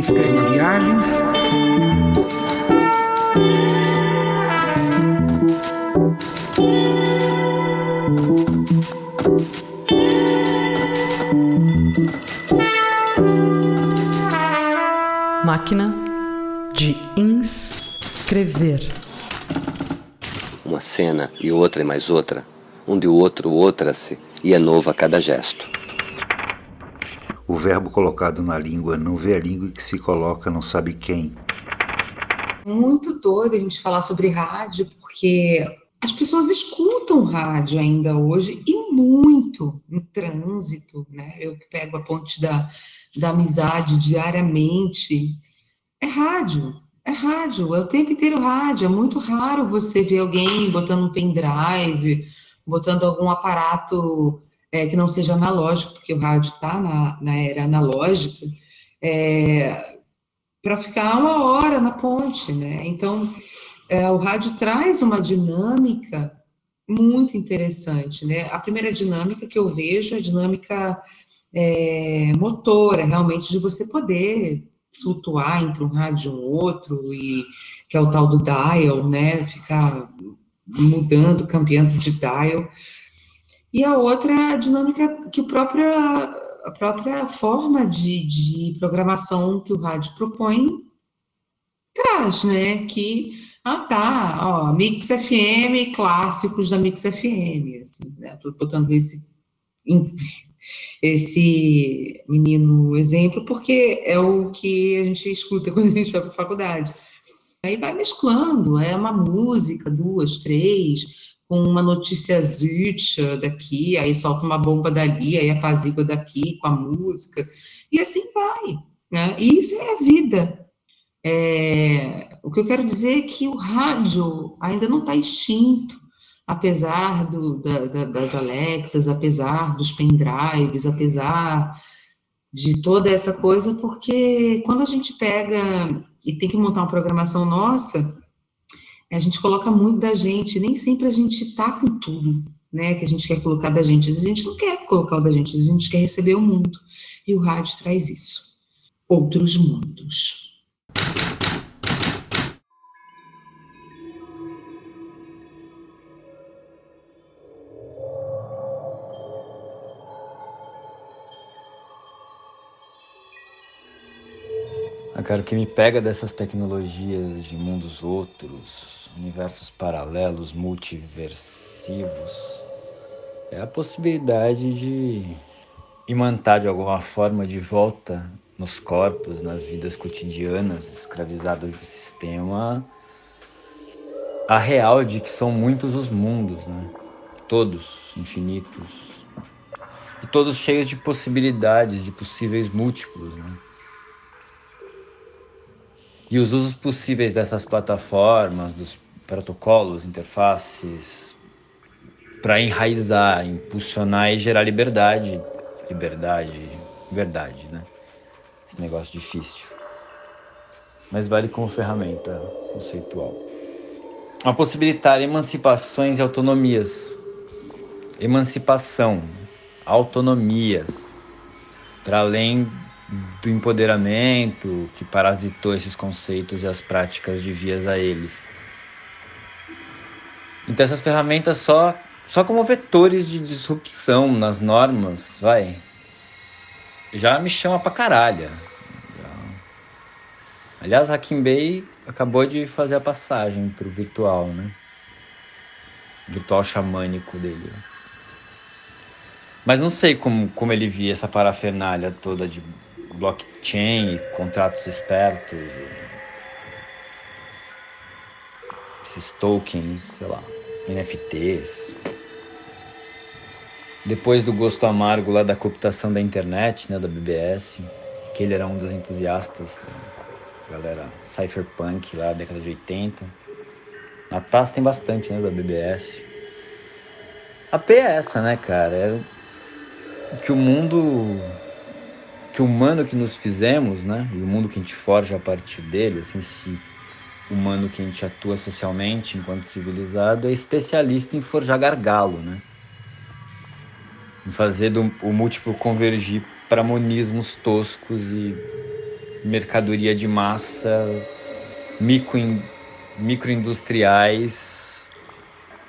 Quem escreve uma viagem. Máquina de inscrever. Uma cena e outra e mais outra, onde o outro outra-se e é novo a cada gesto. O verbo colocado na língua não vê a língua que se coloca não sabe quem. Muito doido a gente falar sobre rádio, porque as pessoas escutam rádio ainda hoje e muito no trânsito, né? Eu que pego a ponte da, da amizade diariamente. É rádio, é rádio, é o tempo inteiro rádio. É muito raro você ver alguém botando um pendrive, botando algum aparato é, que não seja analógico, porque o rádio está na, na, era analógica, é, para ficar uma hora na ponte, né? Então, é, o rádio traz uma dinâmica muito interessante, né? A primeira dinâmica que eu vejo é a dinâmica é, motora, realmente, de você poder flutuar entre um rádio e um outro, e que é o tal do dial, né? Ficar mudando, cambiando de dial. E a outra é a dinâmica que o própria, a própria forma de, de programação que o rádio propõe traz, né? Que, ah, tá, ó, Mix FM, clássicos da Mix FM, assim, né? Tô botando esse, esse menino exemplo, porque é o que a gente escuta quando a gente vai para faculdade. Aí vai mesclando, é uma música, duas, três, com uma notícia zicha daqui, aí solta uma bomba dali, aí apazigua daqui com a música, e assim vai, né? E isso é a vida. É, o que eu quero dizer é que o rádio ainda não está extinto, apesar do, da, da, das Alexas, apesar dos pendrives, apesar de toda essa coisa, porque quando a gente pega e tem que montar uma programação nossa, a gente coloca muito da gente, nem sempre a gente tá com tudo, né, que a gente quer colocar da gente. Às vezes a gente não quer colocar o da gente, às vezes a gente quer receber o mundo. E o rádio traz isso. Outros mundos. Cara, o que me pega dessas tecnologias de mundos outros, universos paralelos, multiversivos, é a possibilidade de imantar de alguma forma de volta nos corpos, nas vidas cotidianas escravizadas do sistema, a real de que são muitos os mundos, né? Todos infinitos. E todos cheios de possibilidades, de possíveis múltiplos, né? E os usos possíveis dessas plataformas, dos protocolos, interfaces, para enraizar, impulsionar e gerar liberdade. Liberdade, verdade, né? Esse negócio difícil. Mas vale como ferramenta conceitual. A possibilitar emancipações e autonomias. Emancipação, autonomias, para além do empoderamento que parasitou esses conceitos e as práticas de vias a eles. Então essas ferramentas só só como vetores de disrupção nas normas, vai, já me chama pra caralho. Aliás, Hakim Bey acabou de fazer a passagem pro virtual, né? Virtual xamânico dele. Mas não sei como, como ele via essa parafernália toda de blockchain, contratos espertos, esses tokens, sei lá, NFTs. depois do gosto amargo lá da cooptação da internet, né, da BBS, que ele era um dos entusiastas da galera cypherpunk lá, década de 80. A TAS tem bastante, né, da BBS. A P é essa, né, cara? É que o mundo que o humano que nos fizemos, né, e o mundo que a gente forja a partir dele, assim, esse humano que a gente atua socialmente enquanto civilizado é especialista em forjar gargalo, né? Em fazer do, o múltiplo convergir para monismos toscos e mercadoria de massa micro, microindustriais,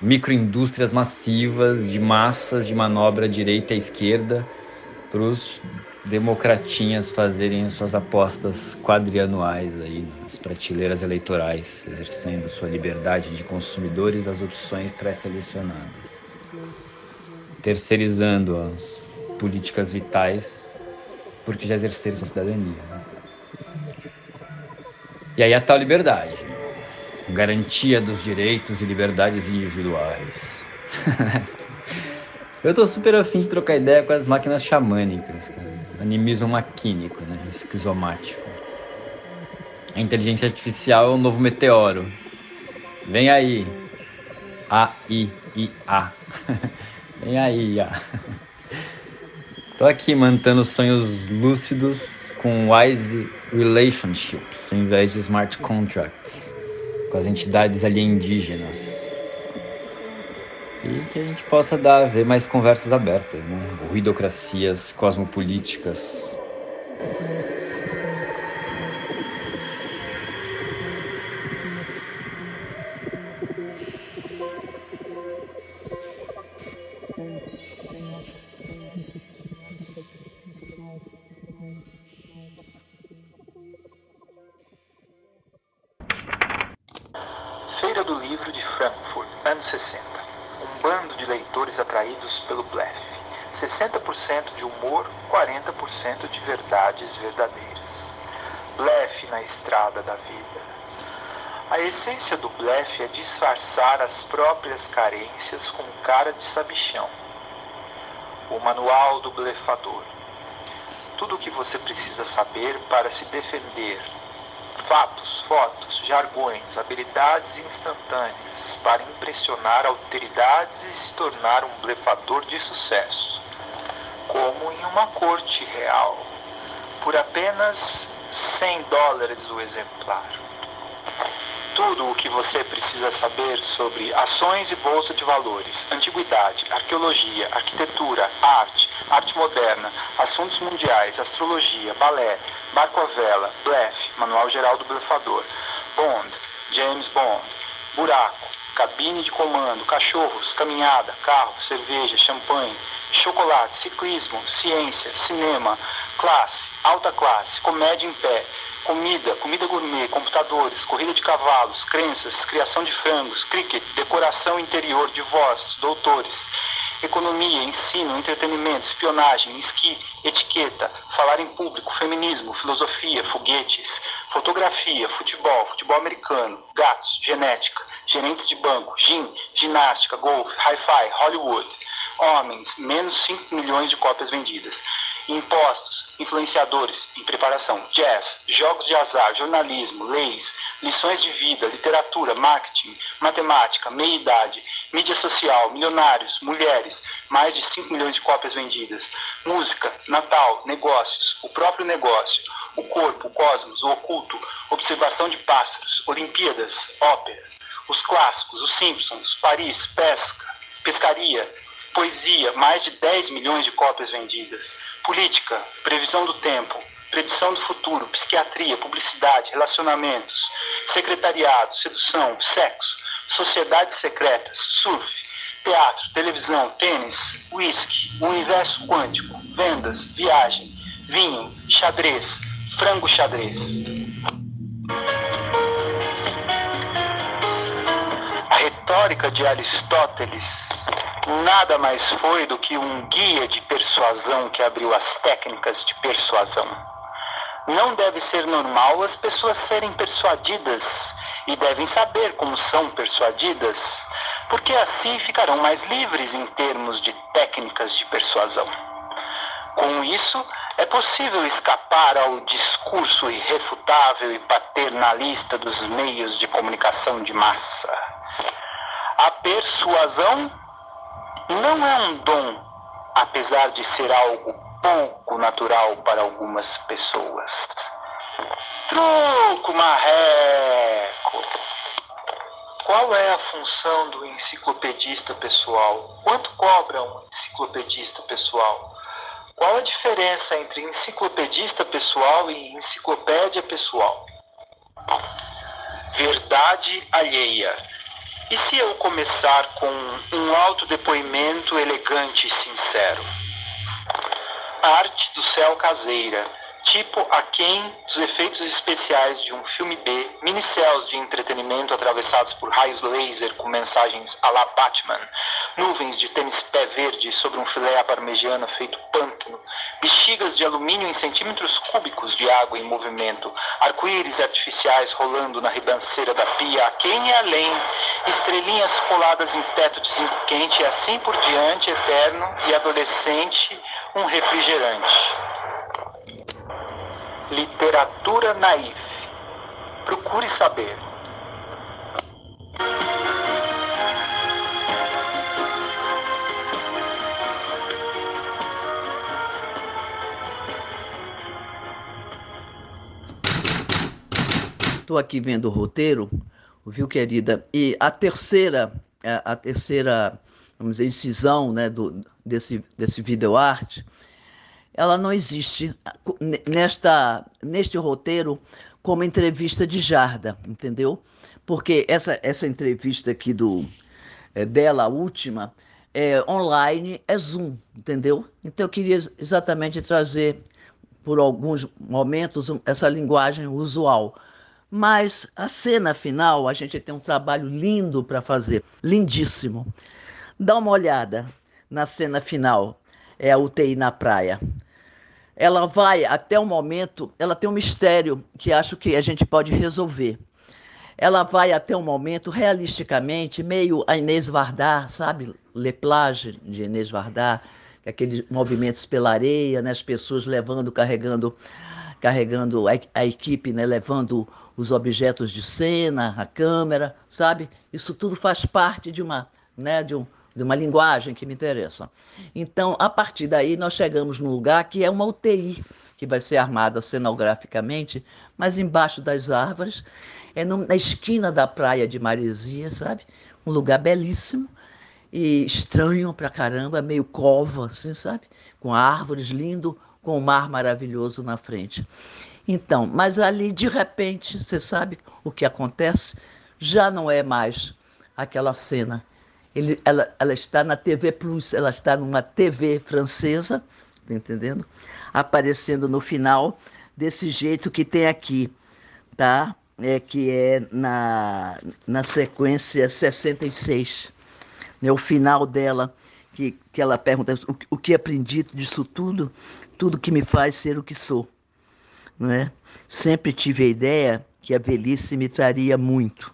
microindústrias massivas de massas de manobra direita e esquerda para os democratinhas fazerem suas apostas quadrianuais aí nas prateleiras eleitorais, exercendo sua liberdade de consumidores das opções pré-selecionadas, terceirizando as políticas vitais porque já exerceram sua cidadania. Né? E aí a tal liberdade, garantia dos direitos e liberdades individuais. Eu tô super afim de trocar ideia com as máquinas xamânicas, cara. Animismo maquínico, né? Esquizomático. A inteligência artificial é o novo meteoro. Vem aí. A, I, I, A. Vem aí, A. Tô aqui mantendo sonhos lúcidos com wise relationships, em vez de smart contracts, com as entidades alienígenas e que a gente possa dar ver mais conversas abertas, né? Ruidocracias cosmopolíticas. Disfarçar as próprias carências com cara de sabichão. O manual do blefador. Tudo o que você precisa saber para se defender. Fatos, fotos, jargões, habilidades instantâneas para impressionar autoridades e se tornar um blefador de sucesso, como em uma corte real, por apenas 100 dólares o exemplar. Tudo o que você precisa saber sobre ações e bolsa de valores, antiguidade, arqueologia, arquitetura, arte, arte moderna, assuntos mundiais, astrologia, balé, barco a vela, blefe, manual geral do blefador, Bond, James Bond, buraco, cabine de comando, cachorros, caminhada, carro, cerveja, champanhe, chocolate, ciclismo, ciência, cinema, classe, alta classe, comédia em pé, comida, comida gourmet, computadores, corrida de cavalos, crenças, criação de frangos, cricket, decoração interior, divórcio, doutores, economia, ensino, entretenimento, espionagem, esqui, etiqueta, falar em público, feminismo, filosofia, foguetes, fotografia, futebol, futebol americano, gatos, genética, gerentes de banco, gin, ginástica, golfe, hi-fi, Hollywood, homens, menos 5 milhões de cópias vendidas. Impostos, influenciadores em preparação, jazz, jogos de azar, jornalismo, leis, lições de vida, literatura, marketing, matemática, meia-idade, mídia social, milionários, mulheres, mais de 5 milhões de cópias vendidas, música, Natal, negócios, o próprio negócio, o corpo, o cosmos, o oculto, observação de pássaros, Olimpíadas, ópera, os clássicos, os Simpsons, Paris, pesca, pescaria, poesia, mais de 10 milhões de cópias vendidas, política, previsão do tempo, predição do futuro, psiquiatria, publicidade, relacionamentos, secretariado, sedução, sexo, sociedades secretas, surf, teatro, televisão, tênis, whisky, universo quântico, vendas, viagem, vinho, xadrez, frango xadrez. A retórica de Aristóteles nada mais foi do que um guia de persuasão que abriu as técnicas de persuasão. Não deve ser normal as pessoas serem persuadidas e devem saber como são persuadidas, porque assim ficarão mais livres em termos de técnicas de persuasão. Com isso, é possível escapar ao discurso irrefutável e paternalista dos meios de comunicação de massa. A persuasão não é um dom, apesar de ser algo pouco natural para algumas pessoas. Truco marreco! Qual é a função do enciclopedista pessoal? Quanto cobra um enciclopedista pessoal? Qual a diferença entre enciclopedista pessoal e enciclopédia pessoal? Verdade alheia. E se eu começar com um autodepoimento elegante e sincero? Arte do céu caseira tipo aquém dos efeitos especiais de um filme B, minicels de entretenimento atravessados por raios laser com mensagens à la Batman, nuvens de tênis pé verde sobre um filé à parmegiana feito pântano, bexigas de alumínio em centímetros cúbicos de água em movimento, arco-íris artificiais rolando na ribanceira da pia, aquém e além, estrelinhas coladas em teto de zinco quente e assim por diante, eterno e adolescente, um refrigerante. Literatura naif. Procure saber. Estou aqui vendo o roteiro, viu, querida? E a terceira, a, terceira, vamos dizer, incisão né, do, desse, desse videoarte, ela não existe nesta, neste roteiro como entrevista de Jarda, entendeu? Porque essa, essa entrevista aqui do, é, dela, a última, é online, é Zoom, entendeu? Então eu queria exatamente trazer, por alguns momentos, essa linguagem usual. Mas a cena final, a gente tem um trabalho lindo para fazer, lindíssimo. Dá uma olhada na cena final, é a UTI na praia ela vai até o momento, ela tem um mistério que acho que a gente pode resolver. Ela vai até o momento, realisticamente, meio a Inês Vardar, sabe? Le Plage de Inês Vardar, aqueles movimentos pela areia, né? as pessoas levando, carregando, carregando a, a equipe, né? levando os objetos de cena, a câmera, sabe? Isso tudo faz parte de uma, né? de um, de uma linguagem que me interessa. Então, a partir daí, nós chegamos num lugar que é uma UTI, que vai ser armada cenograficamente, mas embaixo das árvores, é na esquina da praia de Maresia, sabe? Um lugar belíssimo e estranho pra caramba, meio cova, assim, sabe? Com árvores lindo, com o mar maravilhoso na frente. Então, mas ali, de repente, você sabe o que acontece? Já não é mais aquela cena ele, ela, ela está na TV Plus, ela está numa TV francesa, tá entendendo? Aparecendo no final desse jeito que tem aqui, tá? É que é na, na sequência 66. Né? O final dela, que, que ela pergunta o, o que aprendi disso tudo, tudo que me faz ser o que sou. Não é? Sempre tive a ideia que a velhice me traria muito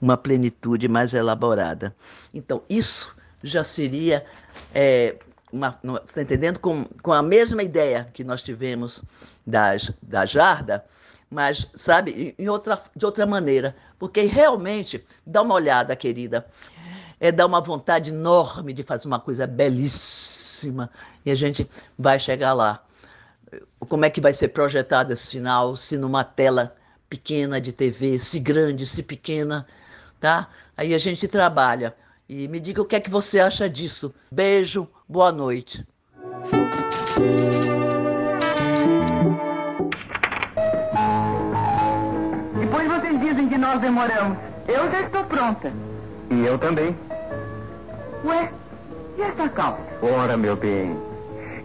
uma plenitude mais elaborada. Então, isso já seria, é, uma, está entendendo? Com, com a mesma ideia que nós tivemos das, da Jarda, mas, sabe, em outra, de outra maneira. Porque realmente, dá uma olhada, querida, é dá uma vontade enorme de fazer uma coisa belíssima e a gente vai chegar lá. Como é que vai ser projetado esse final, se numa tela pequena de TV, se grande, se pequena, tá? Aí a gente trabalha. E me diga o que é que você acha disso. Beijo, boa noite. Depois vocês dizem que nós demoramos. Eu já estou pronta. E eu também. Ué, e essa calça? Ora, meu bem.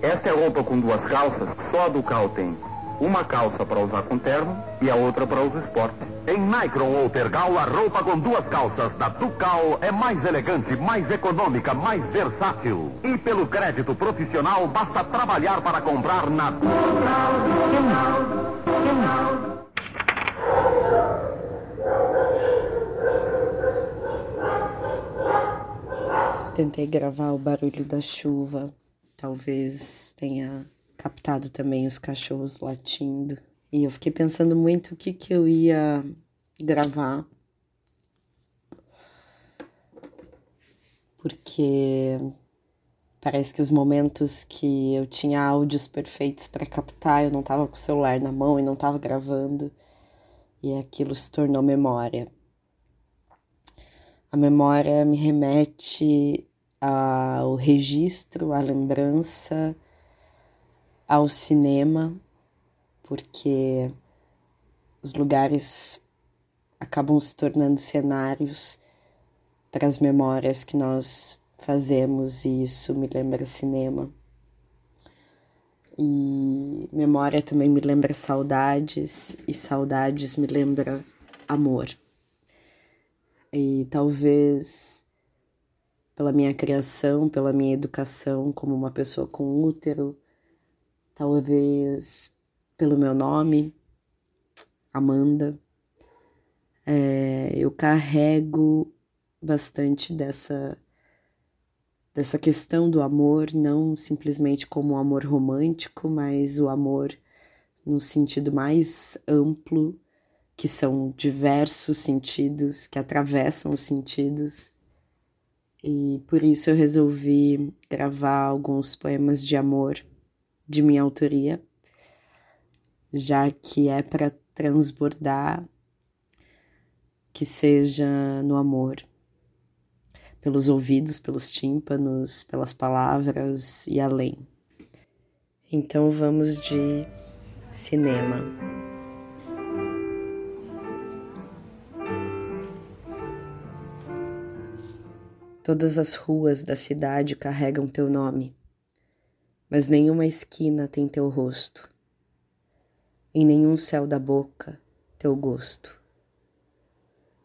Essa é roupa com duas calças, só a do cal tem. Uma calça para usar com terno e a outra para os esportes. Em Micron ou Tergal, a roupa com duas calças da Ducal é mais elegante, mais econômica, mais versátil. E pelo crédito profissional, basta trabalhar para comprar na Ducal. Tentei gravar o barulho da chuva, talvez tenha captado também os cachorros latindo. E eu fiquei pensando muito o que, que eu ia gravar. Porque parece que os momentos que eu tinha áudios perfeitos para captar, eu não estava com o celular na mão e não estava gravando, e aquilo se tornou memória. A memória me remete ao registro, à lembrança, ao cinema, porque os lugares acabam se tornando cenários para as memórias que nós fazemos, e isso me lembra cinema. E memória também me lembra saudades, e saudades me lembra amor. E talvez pela minha criação, pela minha educação como uma pessoa com útero, talvez pelo meu nome, Amanda, é, eu carrego bastante dessa dessa questão do amor, não simplesmente como um amor romântico, mas o amor no sentido mais amplo que são diversos sentidos, que atravessam os sentidos. E por isso eu resolvi gravar alguns poemas de amor de minha autoria, já que é para transbordar que seja no amor, pelos ouvidos, pelos tímpanos, pelas palavras e além. Então vamos de cinema. Todas as ruas da cidade carregam teu nome, mas nenhuma esquina tem teu rosto, em nenhum céu da boca teu gosto.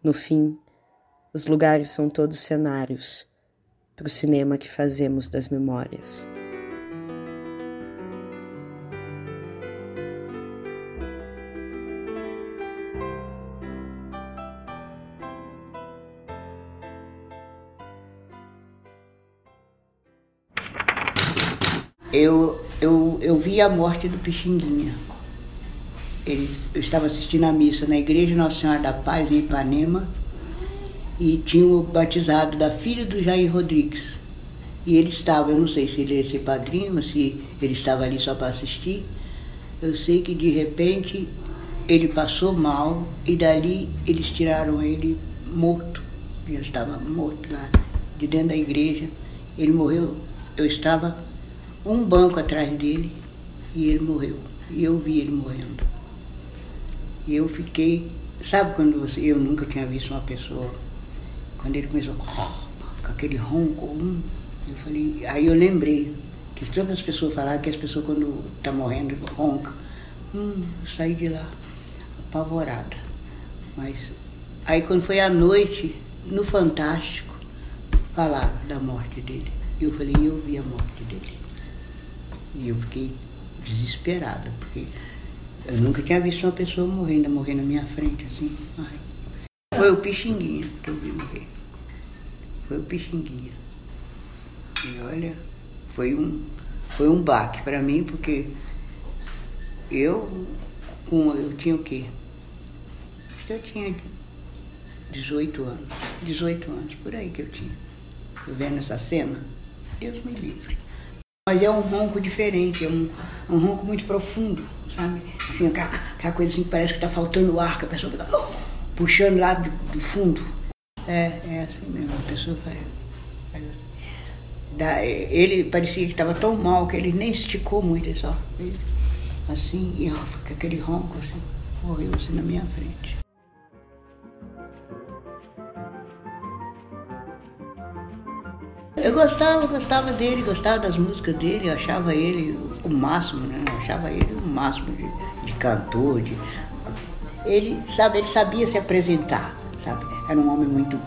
No fim, os lugares são todos cenários para o cinema que fazemos das memórias. Eu, eu, eu vi a morte do Pixinguinha. Ele, eu estava assistindo a missa na Igreja Nossa Senhora da Paz, em Ipanema, e tinha o batizado da filha do Jair Rodrigues. E ele estava, eu não sei se ele ia ser padrinho, se ele estava ali só para assistir. Eu sei que de repente ele passou mal e dali eles tiraram ele morto. Já estava morto lá, de dentro da igreja. Ele morreu, eu estava um banco atrás dele e ele morreu. E eu vi ele morrendo. E eu fiquei, sabe quando você, eu nunca tinha visto uma pessoa, quando ele começou com aquele ronco, hum, eu falei, aí eu lembrei que todas as pessoas falaram que as pessoas quando tá morrendo roncam. Hum, eu saí de lá apavorada. Mas aí quando foi à noite, no Fantástico, falaram da morte dele. E eu falei, eu vi a morte dele. E eu fiquei desesperada, porque eu nunca tinha visto uma pessoa morrer, ainda morrer na minha frente, assim. Ai. Foi o Pixinguinha que eu vi morrer. Foi o Pixinguinha. E olha, foi um, foi um baque para mim, porque eu, com, eu tinha o quê? Acho que eu tinha 18 anos. 18 anos, por aí que eu tinha. Vendo essa cena, Deus me livre. Mas é um ronco diferente, é um, um ronco muito profundo, sabe? Assim, aquela, aquela coisa assim que parece que está faltando ar, que a pessoa fica oh, puxando lá do, do, fundo. É, é assim mesmo, a pessoa faz. faz assim. Da, ele parecia que estava tão mal que ele nem esticou muito, só. Assim, e ó, com aquele ronco assim, morreu assim na minha frente. Eu gostava, gostava dele, gostava das músicas dele, eu achava ele o máximo, né? Eu achava ele o máximo de, de cantor, de... Ele, sabe, ele sabia se apresentar, sabe? Era um homem muito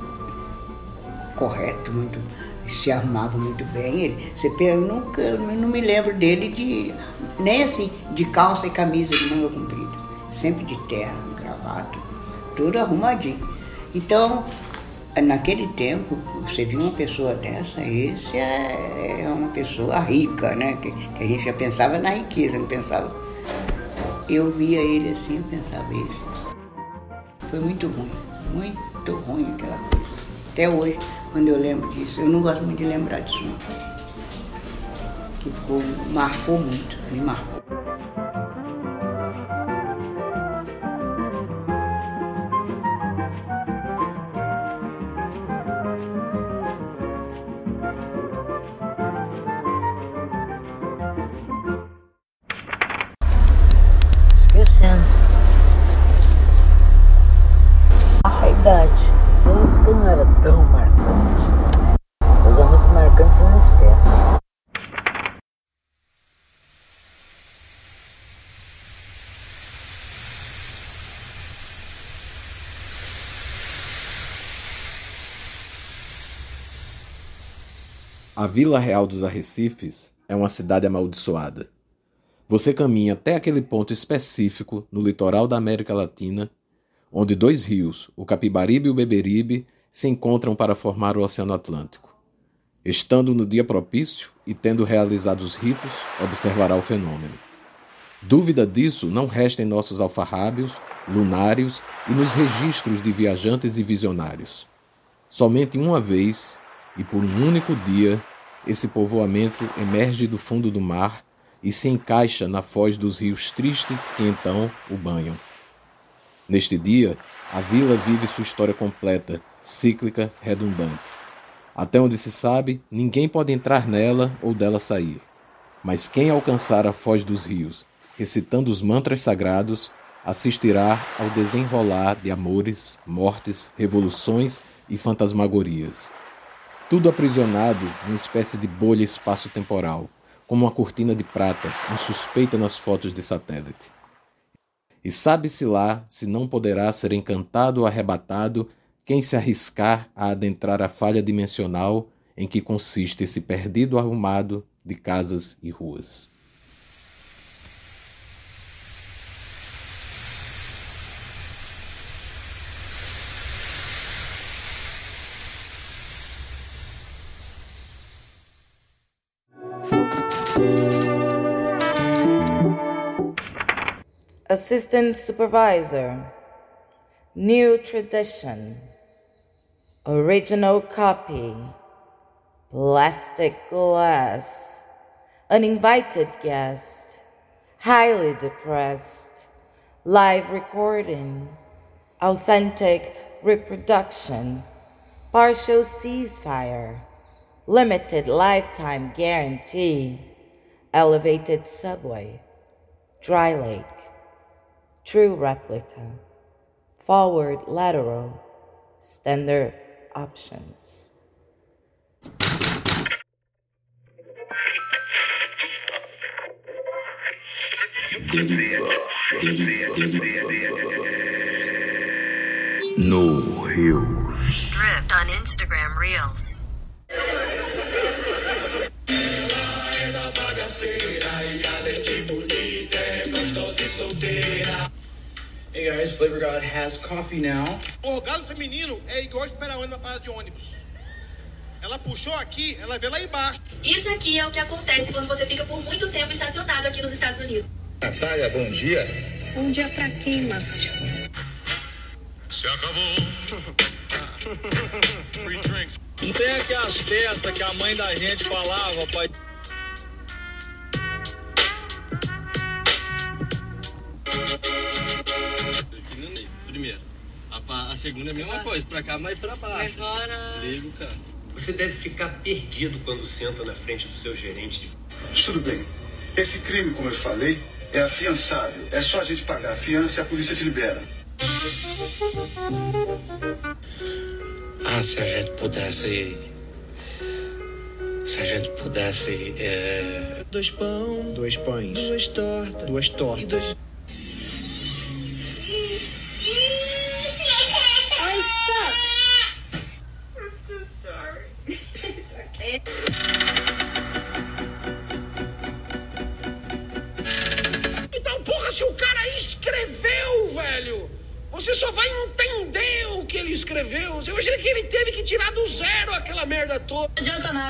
correto, muito se arrumava muito bem. Ele, você, eu nunca, eu não me lembro dele de nem assim de calça e camisa de manga comprida, sempre de terno, gravata, tudo arrumadinho. Então Naquele tempo, você viu uma pessoa dessa, esse é, é uma pessoa rica, né? Que, que, a gente já pensava na riqueza, não pensava. Eu via ele assim, eu pensava isso. Foi muito ruim, muito ruim aquela coisa. Até hoje, quando eu lembro disso, eu não gosto muito de lembrar disso. Não. Que ficou, marcou muito, me marcou. A Vila Real dos Arrecifes é uma cidade amaldiçoada. Você caminha até aquele ponto específico no litoral da América Latina, onde dois rios, o Capibaribe e o Beberibe, se encontram para formar o Oceano Atlântico. Estando no dia propício e tendo realizado os ritos, observará o fenômeno. Dúvida disso não resta em nossos alfarrábios, lunários e nos registros de viajantes e visionários. Somente uma vez, e por um único dia, esse povoamento emerge do fundo do mar e se encaixa na foz dos rios tristes que então o banham. Neste dia, a vila vive sua história completa, cíclica, redundante. Até onde se sabe, ninguém pode entrar nela ou dela sair. Mas quem alcançar a foz dos rios, recitando os mantras sagrados, assistirá ao desenrolar de amores, mortes, revoluções e fantasmagorias tudo aprisionado numa espécie de bolha espaço-temporal, como uma cortina de prata insuspeita nas fotos de satélite. E sabe-se lá se não poderá ser encantado ou arrebatado quem se arriscar a adentrar a falha dimensional em que consiste esse perdido arrumado de casas e ruas. Assistant Supervisor, New Tradition, Original Copy, Plastic Glass, Uninvited Guest, Highly Depressed, Live Recording, Authentic Reproduction, Partial Ceasefire, Limited Lifetime Guarantee, Elevated Subway, Dry Lake. True replica, forward lateral, standard options. No Hills. Drift on Instagram Reels. Hey guys, Flavor God has coffee now. O orgasmo feminino é igual esperar ônibus na parada de ônibus. Ela puxou aqui, ela vê lá embaixo. Isso aqui é o que acontece quando você fica por muito tempo estacionado aqui nos Estados Unidos. Natália, bom dia. Bom dia pra quem, Márcio? Se acabou. Free drinks. Não tem aquelas festas que a mãe da gente falava, pai. A, segunda é a mesma coisa, pra cá, mas pra baixo. Agora. Ligo, cara. Você deve ficar perdido quando senta na frente do seu gerente. Mas tudo bem. Esse crime, como eu falei, é afiançável. É só a gente pagar a fiança e a polícia te libera. Ah, se a gente pudesse. Se a gente pudesse. É... Dois pão. Dois pães. Duas tortas. Duas tortas.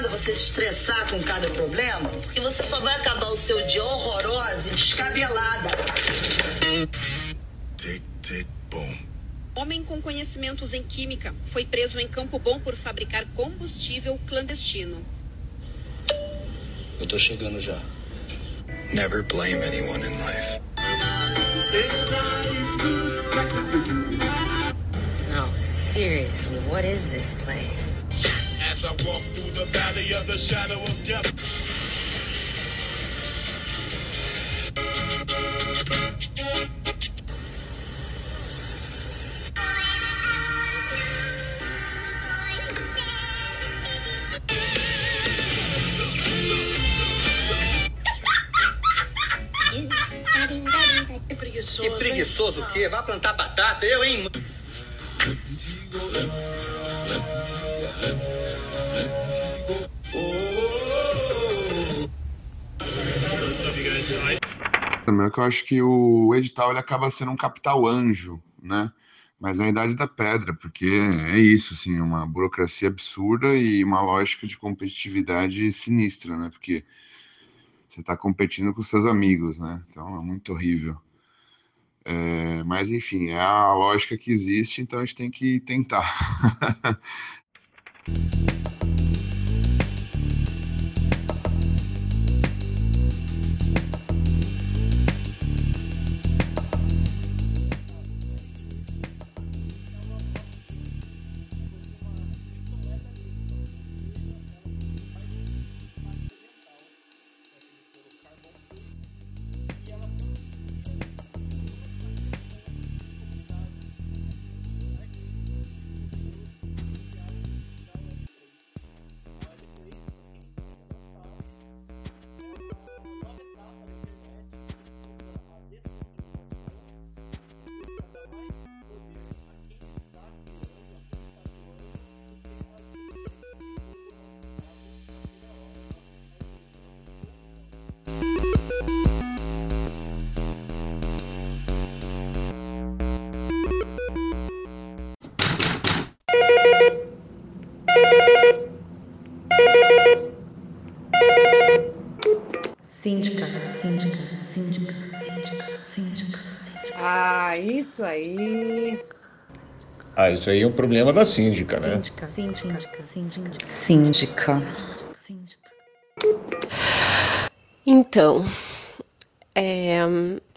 Adianta você se estressar com cada problema, porque você só vai acabar o seu dia horrorosa e descabelada. Tic, tic, bom. Homem com conhecimentos em química foi preso em Campo Bom por fabricar combustível clandestino. Eu tô chegando já. Never blame anyone in life. No, seriously, what is this place? As I walk the valley of the shadow of death. Que preguiçoso. O quê? Vai plantar batata, eu, hein? Que eu acho que o edital ele acaba sendo um capital anjo, né? Mas na idade da pedra, porque é isso, assim, uma burocracia absurda e uma lógica de competitividade sinistra, né? Porque você está competindo com seus amigos, né? Então é muito horrível. É, mas enfim, é a lógica que existe, então a gente tem que tentar. Ah, isso aí é um problema da síndica, né? Síndica, síndica, síndica. Síndica. Então, é,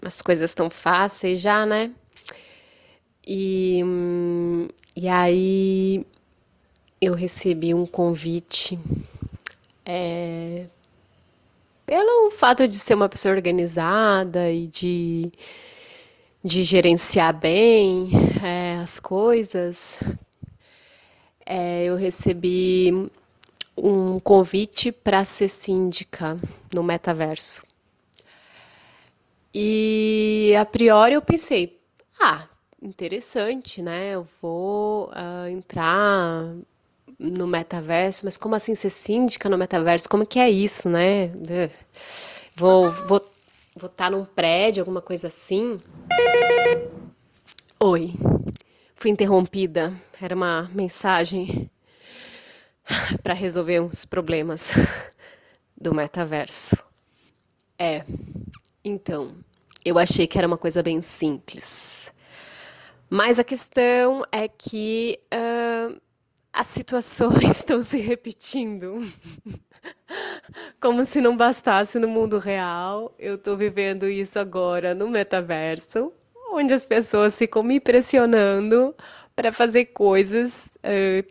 as coisas estão fáceis já, né? E, e aí eu recebi um convite é, pelo fato de ser uma pessoa organizada e de, de gerenciar bem é, as coisas, é, eu recebi um convite para ser síndica no metaverso. E a priori eu pensei, ah, interessante, né? Eu vou ah, entrar no metaverso, mas como assim ser síndica no metaverso? Como que é isso, né? Vou vou vou estar num prédio, alguma coisa assim. Oi. Fui interrompida. Era uma mensagem para resolver uns problemas do metaverso. É. Então, eu achei que era uma coisa bem simples. Mas a questão é que ah, as situações estão se repetindo. Como se não bastasse no mundo real, eu estou vivendo isso agora no metaverso, onde as pessoas ficam me pressionando para fazer coisas,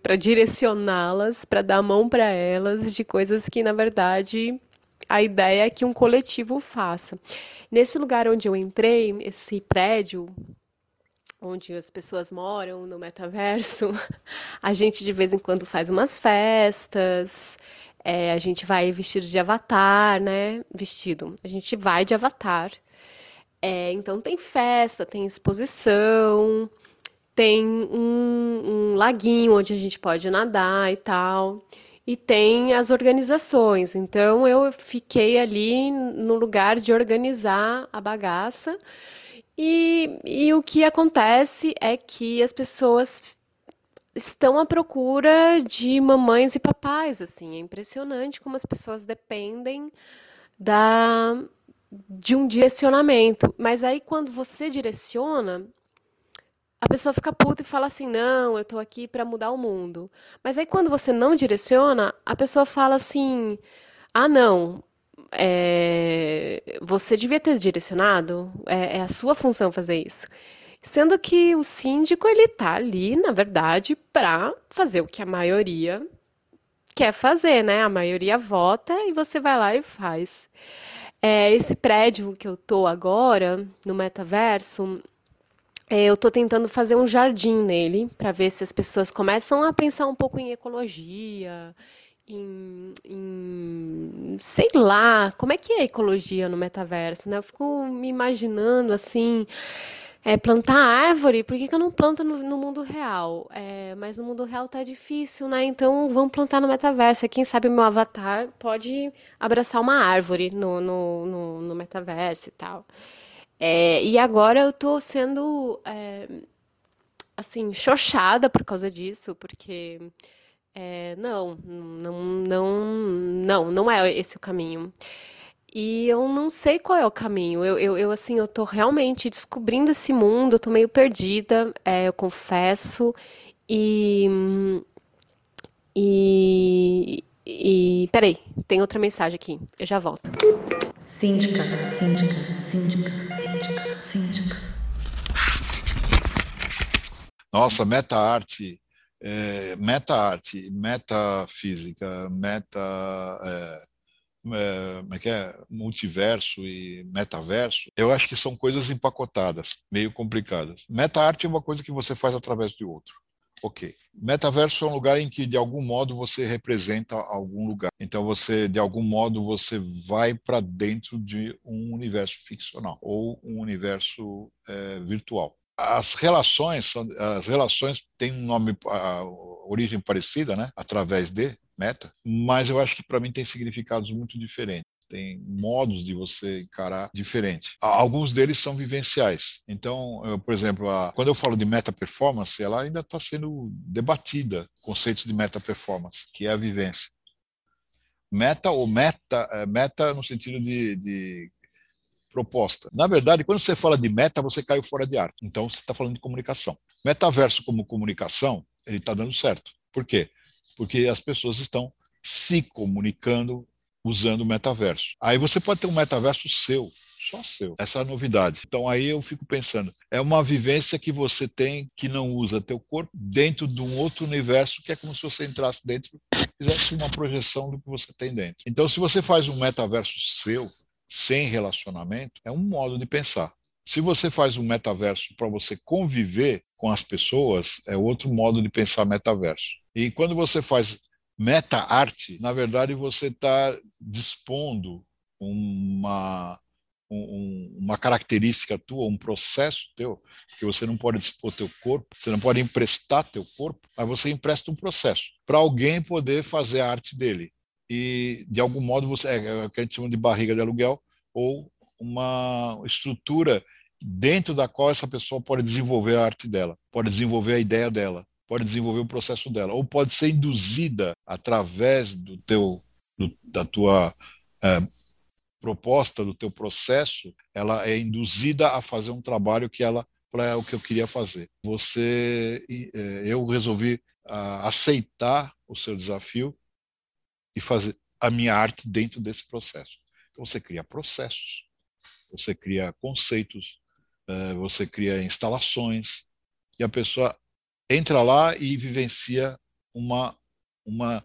para direcioná-las, para dar a mão para elas de coisas que, na verdade, a ideia é que um coletivo faça. Nesse lugar onde eu entrei, esse prédio onde as pessoas moram no metaverso, a gente de vez em quando faz umas festas, é, a gente vai vestido de avatar, né? Vestido. A gente vai de avatar. É, então tem festa, tem exposição, tem um, um laguinho onde a gente pode nadar e tal. E tem as organizações. Então eu fiquei ali no lugar de organizar a bagaça. E, e o que acontece é que as pessoas estão à procura de mamães e papais, assim, é impressionante como as pessoas dependem da de um direcionamento. Mas aí quando você direciona, a pessoa fica puta e fala assim: "Não, eu estou aqui para mudar o mundo". Mas aí quando você não direciona, a pessoa fala assim: "Ah, não, é, você devia ter direcionado, é, é, a sua função fazer isso. Sendo que o síndico ele está ali, na verdade, para fazer o que a maioria quer fazer, né? A maioria vota e você vai lá e faz. É, esse prédio que eu tô agora no metaverso, é, eu tô tentando fazer um jardim nele para ver se as pessoas começam a pensar um pouco em ecologia, em, em, sei lá, como é que é a ecologia no metaverso, né? Eu fico me imaginando assim, é, plantar árvore, por que, que eu não planto no, no mundo real? É, mas no mundo real tá difícil, né? Então vamos plantar no metaverso. Quem sabe meu avatar pode abraçar uma árvore no, no, no, no metaverso e tal. É, e agora eu tô sendo, é, assim, chochada por causa disso, porque é, não, não, não, não, não é esse o caminho. E eu não sei qual é o caminho. Eu, eu, eu assim, eu tô realmente descobrindo esse mundo, eu tô meio perdida, é, eu confesso. E, e, e. Peraí, tem outra mensagem aqui. Eu já volto. Síndica, síndica, síndica, síndica, síndica. Nossa, meta-arte é, meta-arte, metafísica, meta. É, é, é que é? multiverso e metaverso, eu acho que são coisas empacotadas, meio complicadas. Meta-arte é uma coisa que você faz através de outro. Ok. Metaverso é um lugar em que, de algum modo, você representa algum lugar. Então, você, de algum modo, você vai para dentro de um universo ficcional ou um universo é, virtual as relações as relações têm um nome origem parecida né através de meta mas eu acho que para mim tem significados muito diferentes tem modos de você encarar diferente alguns deles são vivenciais então eu, por exemplo a, quando eu falo de meta performance ela ainda está sendo debatida conceitos de meta performance que é a vivência meta ou meta é, meta no sentido de, de proposta. Na verdade, quando você fala de meta, você caiu fora de arte. Então, você está falando de comunicação. Metaverso como comunicação, ele está dando certo. Por quê? Porque as pessoas estão se comunicando usando o metaverso. Aí você pode ter um metaverso seu, só seu. Essa é a novidade. Então aí eu fico pensando, é uma vivência que você tem que não usa teu corpo dentro de um outro universo que é como se você entrasse dentro, fizesse uma projeção do que você tem dentro. Então se você faz um metaverso seu, sem relacionamento é um modo de pensar. Se você faz um metaverso para você conviver com as pessoas, é outro modo de pensar metaverso. E quando você faz meta-arte, na verdade você está dispondo uma, um, uma característica tua, um processo teu, que você não pode dispor teu corpo, você não pode emprestar teu corpo, mas você empresta um processo para alguém poder fazer a arte dele. E de algum modo você é, é o que a gente chama de barriga de aluguel ou uma estrutura dentro da qual essa pessoa pode desenvolver a arte dela, pode desenvolver a ideia dela, pode desenvolver o processo dela, ou pode ser induzida através do teu do, da tua é, proposta, do teu processo, ela é induzida a fazer um trabalho que ela para o que eu queria fazer. Você, é, eu resolvi aceitar o seu desafio e fazer a minha arte dentro desse processo. Então você cria processos, você cria conceitos, eh, você cria instalações e a pessoa entra lá e vivencia uma uma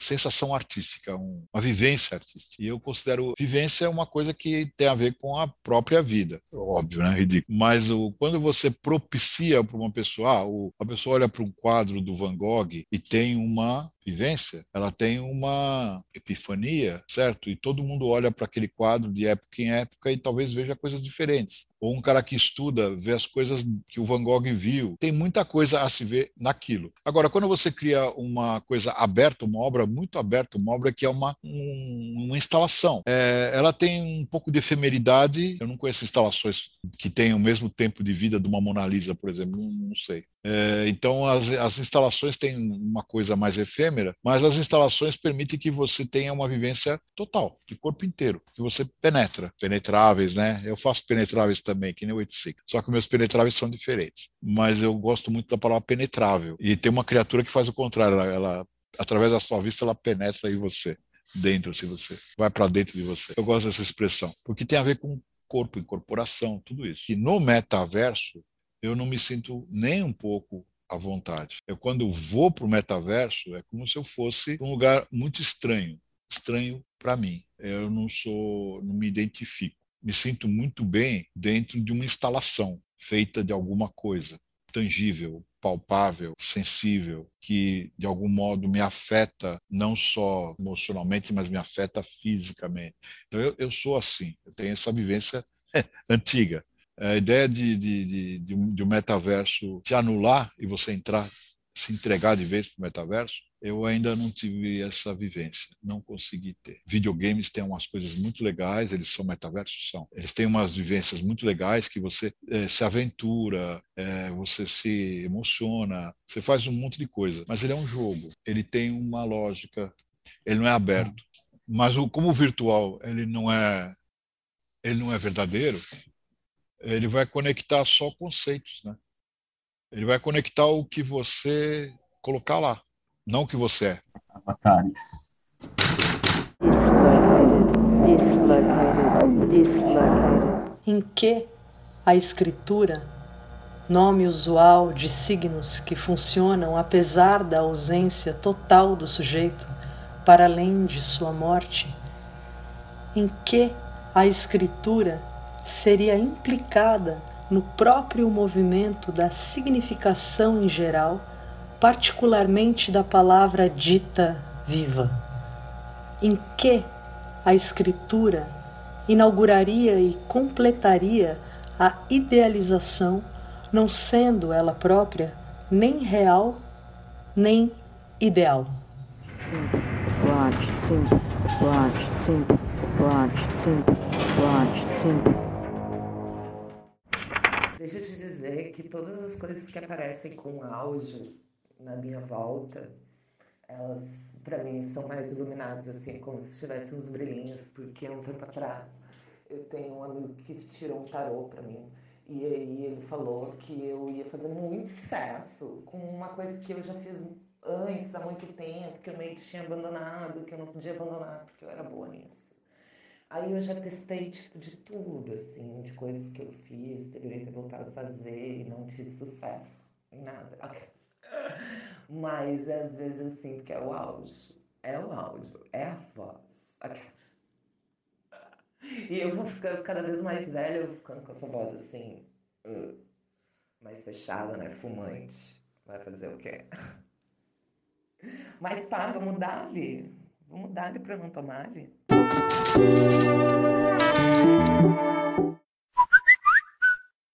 sensação artística, uma vivência artística. E eu considero vivência uma coisa que tem a ver com a própria vida, óbvio, né? Ridículo. Mas o, quando você propicia para uma pessoa, ah, o, a pessoa olha para um quadro do Van Gogh e tem uma vivência, ela tem uma epifania, certo? E todo mundo olha para aquele quadro de época em época e talvez veja coisas diferentes. Ou um cara que estuda vê as coisas que o Van Gogh viu. Tem muita coisa a se ver naquilo. Agora, quando você cria uma coisa aberta, uma obra muito aberta, uma obra que é uma, um, uma instalação, é, ela tem um pouco de efemeridade. Eu não conheço instalações que tenham o mesmo tempo de vida de uma Mona Lisa, por exemplo, não, não sei. É, então, as, as instalações têm uma coisa mais efêmera, mas as instalações permitem que você tenha uma vivência total, de corpo inteiro, que você penetra. Penetráveis, né? Eu faço penetráveis também, que nem o 85. Só que meus penetráveis são diferentes. Mas eu gosto muito da palavra penetrável. E tem uma criatura que faz o contrário, ela, ela através da sua vista, ela penetra em você dentro, se você vai para dentro de você. Eu gosto dessa expressão, porque tem a ver com corpo, incorporação, tudo isso. E no metaverso, eu não me sinto nem um pouco à vontade. Eu, quando vou para o metaverso, é como se eu fosse um lugar muito estranho, estranho para mim. Eu não sou, não me identifico. Me sinto muito bem dentro de uma instalação feita de alguma coisa tangível, palpável, sensível, que de algum modo me afeta não só emocionalmente, mas me afeta fisicamente. Então eu, eu sou assim, eu tenho essa vivência antiga a ideia de, de, de, de, um, de um metaverso te anular e você entrar, se entregar de vez para o metaverso, eu ainda não tive essa vivência, não consegui ter. Videogames têm umas coisas muito legais, eles são metaversos, são. Eles têm umas vivências muito legais que você é, se aventura, é, você se emociona, você faz um monte de coisa. Mas ele é um jogo, ele tem uma lógica, ele não é aberto. Mas o, como o virtual ele não é ele não é verdadeiro, ele vai conectar só conceitos, né? Ele vai conectar o que você colocar lá, não o que você é. Avatares. Em que a escritura, nome usual de signos que funcionam apesar da ausência total do sujeito, para além de sua morte, em que a escritura seria implicada no próprio movimento da significação em geral, particularmente da palavra dita viva, em que a escritura inauguraria e completaria a idealização, não sendo ela própria nem real nem ideal. Watch, think, watch, think, watch, think, dizer que todas as coisas que aparecem com áudio na minha volta, elas para mim são mais iluminadas, assim, como se tivessem uns brilhinhos, porque um tempo atrás eu tenho um amigo que tirou um tarô para mim. E aí ele falou que eu ia fazer muito sucesso com uma coisa que eu já fiz antes, há muito tempo, que eu meio que tinha abandonado, que eu não podia abandonar porque eu era boa nisso. Aí eu já testei, tipo, de tudo, assim, de coisas que eu fiz, deveria ter voltado a fazer e não tive sucesso em nada. Mas às vezes eu sinto que é o áudio. É o áudio, é a voz. E eu vou ficando cada vez mais velha, eu vou ficando com essa voz assim, uh, mais fechada, né? Fumante. Vai fazer o quê? Mas tá, vamos dar-lhe. Vamos dar-lhe pra não tomar-lhe.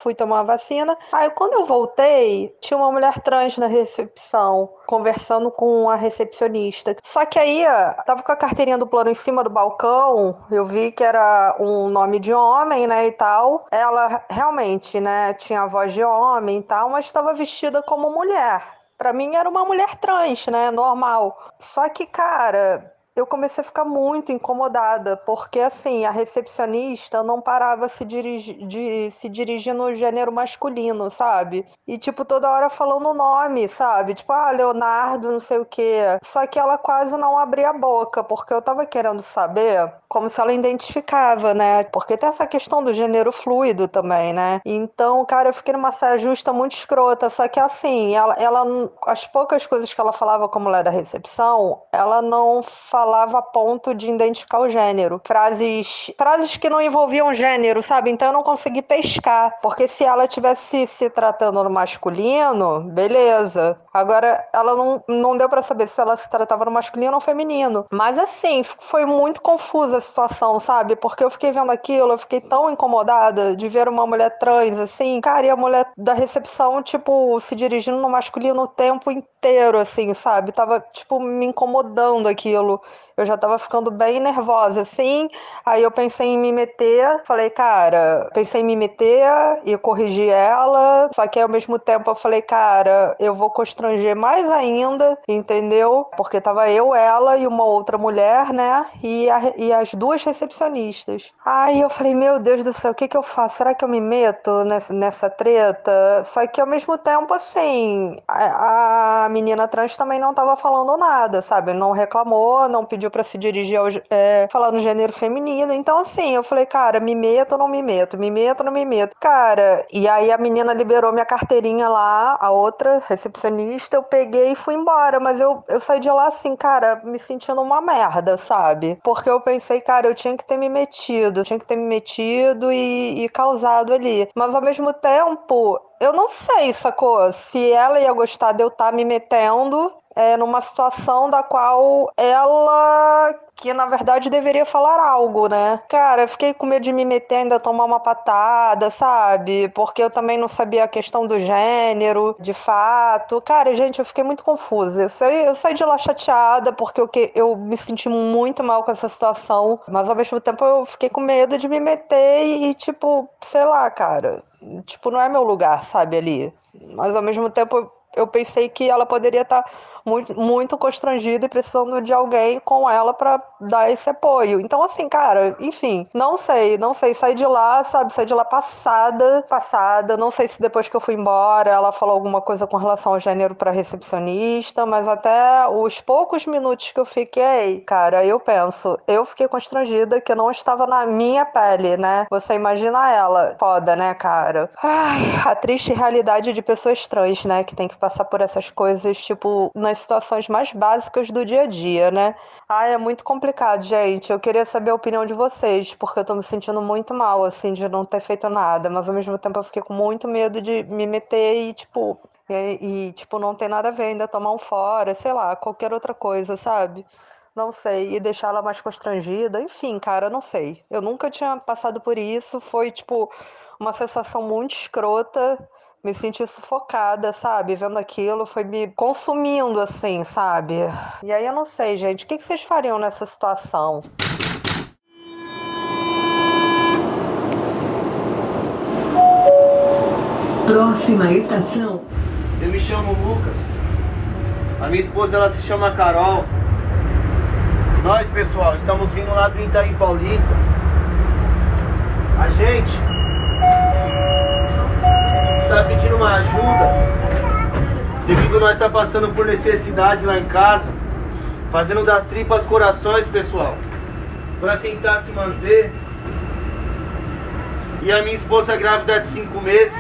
Fui tomar a vacina. Aí, quando eu voltei, tinha uma mulher trans na recepção, conversando com a recepcionista. Só que aí, tava com a carteirinha do plano em cima do balcão, eu vi que era um nome de homem, né, e tal. Ela realmente, né, tinha a voz de homem e tal, mas estava vestida como mulher. Para mim era uma mulher trans, né, normal. Só que, cara, eu comecei a ficar muito incomodada, porque assim, a recepcionista não parava se dirigir, de, se dirigir no gênero masculino, sabe? E tipo, toda hora falando o nome, sabe? Tipo, ah, Leonardo, não sei o quê. Só que ela quase não abria a boca, porque eu tava querendo saber como se ela identificava, né? Porque tem essa questão do gênero fluido também, né? Então, cara, eu fiquei numa saia justa muito escrota, só que assim, ela, ela as poucas coisas que ela falava como mulher da recepção, ela não falava falava a ponto de identificar o gênero. Frases, frases que não envolviam gênero, sabe? Então eu não consegui pescar, porque se ela tivesse se tratando no masculino, beleza. Agora ela não, não deu para saber se ela se tratava no masculino ou feminino. Mas assim, foi muito confusa a situação, sabe? Porque eu fiquei vendo aquilo, eu fiquei tão incomodada de ver uma mulher trans assim, cara, e a mulher da recepção tipo se dirigindo no masculino o tempo inteiro assim, sabe? Tava tipo me incomodando aquilo. Eu já tava ficando bem nervosa, assim. Aí eu pensei em me meter. Falei, cara, pensei em me meter e corrigir ela. Só que ao mesmo tempo eu falei, cara, eu vou constranger mais ainda, entendeu? Porque tava eu, ela e uma outra mulher, né? E, a, e as duas recepcionistas. Aí eu falei, meu Deus do céu, o que que eu faço? Será que eu me meto nessa, nessa treta? Só que ao mesmo tempo, assim, a, a menina trans também não tava falando nada, sabe? Não reclamou, não pediu para se dirigir ao é, falar no gênero feminino. Então, assim, eu falei, cara, me meto ou não me meto? Me meto ou não me meto? Cara, e aí a menina liberou minha carteirinha lá, a outra recepcionista, eu peguei e fui embora. Mas eu, eu saí de lá assim, cara, me sentindo uma merda, sabe? Porque eu pensei, cara, eu tinha que ter me metido, tinha que ter me metido e, e causado ali. Mas ao mesmo tempo, eu não sei, sacou? Se ela ia gostar de eu estar tá me metendo é, numa situação da qual ela que na verdade deveria falar algo, né? Cara, eu fiquei com medo de me meter ainda tomar uma patada, sabe? Porque eu também não sabia a questão do gênero, de fato. Cara, gente, eu fiquei muito confusa. Eu saí, eu saí de lá chateada porque eu, eu me senti muito mal com essa situação, mas ao mesmo tempo eu fiquei com medo de me meter e, tipo, sei lá, cara. Tipo, não é meu lugar, sabe, ali. Mas ao mesmo tempo eu pensei que ela poderia estar tá muito, muito constrangida e precisando de alguém com ela para dar esse apoio. Então, assim, cara, enfim, não sei, não sei. Saí de lá, sabe, saí de lá passada, passada. Não sei se depois que eu fui embora ela falou alguma coisa com relação ao gênero para recepcionista, mas até os poucos minutos que eu fiquei, cara, eu penso, eu fiquei constrangida que não estava na minha pele, né? Você imagina ela. Foda, né, cara? Ai, a triste realidade de pessoas trans, né, que tem que passar por essas coisas, tipo, nas situações mais básicas do dia a dia, né? Ah, é muito complicado, gente. Eu queria saber a opinião de vocês, porque eu tô me sentindo muito mal, assim, de não ter feito nada, mas ao mesmo tempo eu fiquei com muito medo de me meter e, tipo, e, e tipo, não tem nada a ver, ainda tomar um fora, sei lá, qualquer outra coisa, sabe? não sei, e deixar ela mais constrangida, enfim, cara, não sei. Eu nunca tinha passado por isso, foi tipo uma sensação muito escrota me senti sufocada, sabe? Vendo aquilo, foi me consumindo, assim, sabe? E aí eu não sei, gente, o que vocês fariam nessa situação? Próxima estação. Eu me chamo Lucas. A minha esposa ela se chama Carol. Nós, pessoal, estamos vindo lá do Itaim Paulista. A gente está pedindo uma ajuda devido a nós estar tá passando por necessidade lá em casa, fazendo das tripas corações, pessoal, para tentar se manter. E a minha esposa grávida de cinco meses.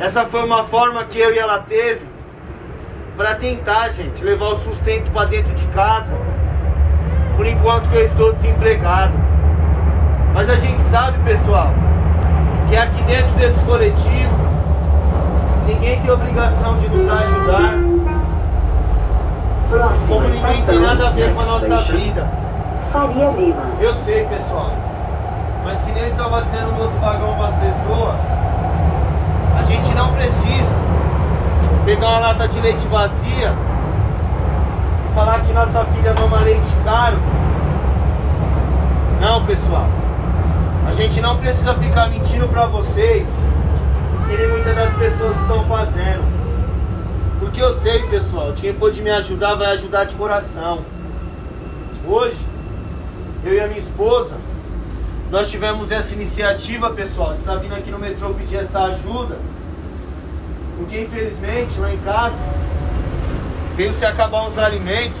Essa foi uma forma que eu e ela teve para tentar, gente, levar o sustento para dentro de casa. Por enquanto que eu estou desempregado. Mas a gente sabe, pessoal, que aqui dentro desse coletivo ninguém tem obrigação de nos ajudar. Próxima como ninguém tem nada a ver com a nossa vida. Faria Lima. Eu sei, pessoal. Mas que nem eu estava dizendo no outro vagão para as pessoas, a gente não precisa pegar uma lata de leite vazia e falar que nossa filha mama leite caro. Não, pessoal. A gente não precisa ficar mentindo pra vocês que nem muitas das pessoas estão fazendo. Porque eu sei, pessoal, quem for de me ajudar vai ajudar de coração. Hoje, eu e a minha esposa, nós tivemos essa iniciativa, pessoal, de estar vindo aqui no metrô pedir essa ajuda. Porque infelizmente lá em casa veio se acabar uns alimentos.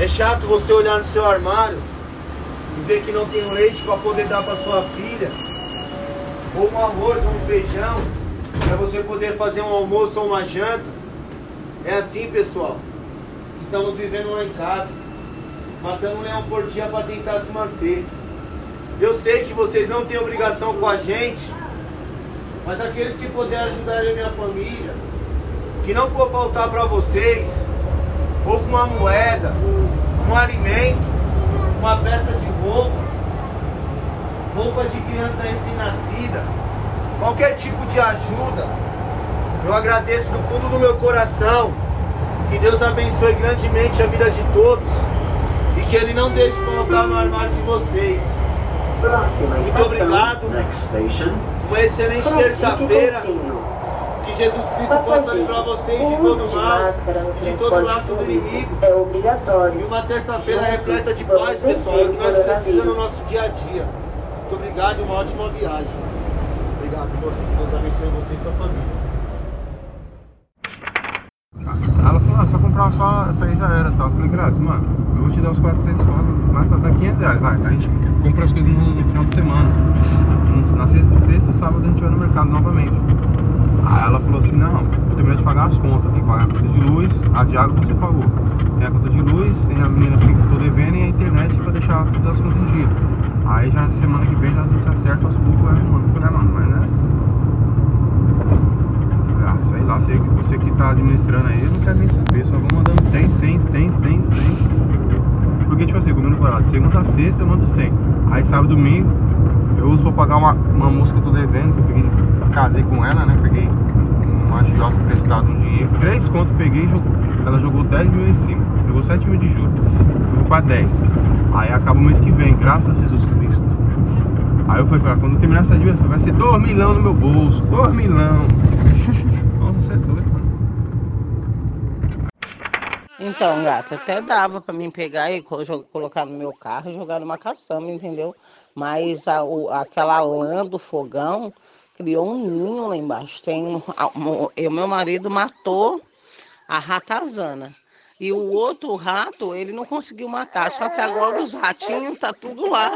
É chato você olhar no seu armário ver que não tem leite para poder dar para sua filha, ou um arroz um feijão, para você poder fazer um almoço ou uma janta. É assim, pessoal. Estamos vivendo lá em casa, matando um leão por dia para tentar se manter. Eu sei que vocês não têm obrigação com a gente, mas aqueles que puderem ajudar a minha família, que não for faltar para vocês, ou com uma moeda, um alimento, uma peça de roupa, roupa de criança recém-nascida, qualquer tipo de ajuda, eu agradeço do fundo do meu coração. Que Deus abençoe grandemente a vida de todos e que Ele não deixe colocar no armário de vocês. Próxima Muito estação. obrigado. Uma excelente terça-feira. Que Jesus Cristo possa livrar vocês de todo de mal, de todo laço do inimigo. É obrigatório. E uma terça-feira repleta de paz, pessoal. É o que nós precisamos no nosso dia a dia. Muito obrigado e uma ótima viagem. Obrigado por você. Que Deus abençoe você e sua família. Ela falou, ah, só comprar só essa aí já era tal. Eu falei, Grazi, mano, eu vou te dar os 400 conto, mas tá, tá 500 reais, vai. A gente compra as coisas no, no final de semana. Na sexta, sexta, sábado a gente vai no mercado novamente. Aí ela falou assim, não, vou terminar de pagar as contas. Tem que pagar a conta de luz, a de água você pagou. Tem a conta de luz, tem a menina que eu tô devendo e a internet pra deixar todas as contas em dia. Aí já semana que vem já se acerta aos poucos, aí, mano. Eu falei, mano, mas não é ah, sei lá, sei que você que tá administrando aí não quer nem saber, só vou mandando 100, 100, 100, 100, 100. Porque, tipo assim, comendo parado, segunda a sexta eu mando 100. Aí sábado domingo eu uso pra pagar uma, uma música que eu tô devendo, que eu peguei, casei com ela, né? Peguei agiota emprestado um dinheiro. Três contos peguei jogou. Ela jogou 10 mil em cima, jogou 7 mil de juros. Eu vou pra 10. Aí acaba o mês que vem, graças a Jesus Cristo. Aí eu falei pra ela, quando eu terminar essa dívida, vai ser 2 milhão no meu bolso, 2 milhão. Nossa, você é doido, mano. Então, gato, até dava pra mim pegar e colocar no meu carro e jogar numa caçamba, entendeu? Mas a, o- aquela lã do fogão criou um ninho lá embaixo. Tem, o meu marido matou a ratazana. E o outro rato, ele não conseguiu matar. Só que agora os ratinhos tá tudo lá.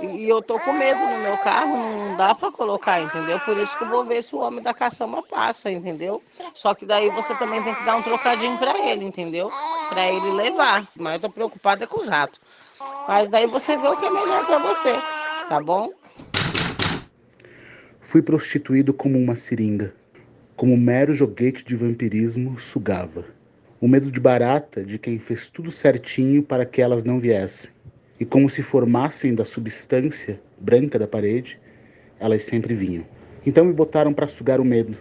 E eu tô com medo no meu carro, não dá pra colocar, entendeu? Por isso que eu vou ver se o homem da caçamba passa, entendeu? Só que daí você também tem que dar um trocadinho pra ele, entendeu? Pra ele levar. Mas eu tô preocupada com os ratos. Mas daí você vê o que é melhor pra você, tá bom? Fui prostituído como uma seringa, como mero joguete de vampirismo sugava. O medo de barata de quem fez tudo certinho para que elas não viessem. E como se formassem da substância branca da parede, elas sempre vinham. Então me botaram para sugar o medo.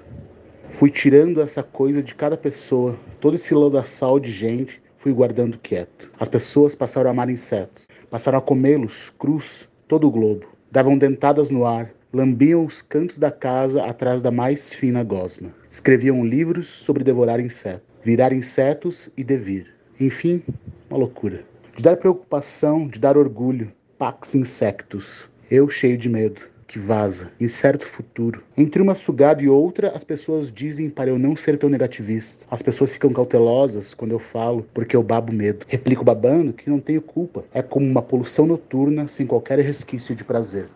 Fui tirando essa coisa de cada pessoa, todo esse lodaçal de gente, fui guardando quieto. As pessoas passaram a amar insetos, passaram a comê-los crus todo o globo. Davam dentadas no ar, lambiam os cantos da casa atrás da mais fina gosma. Escreviam livros sobre devorar insetos, virar insetos e devir. Enfim, uma loucura. De dar preocupação, de dar orgulho. Pax insectus. Eu cheio de medo. Que vaza, incerto futuro. Entre uma sugada e outra, as pessoas dizem para eu não ser tão negativista. As pessoas ficam cautelosas quando eu falo, porque eu babo medo. Replico babando que não tenho culpa. É como uma poluição noturna sem qualquer resquício de prazer.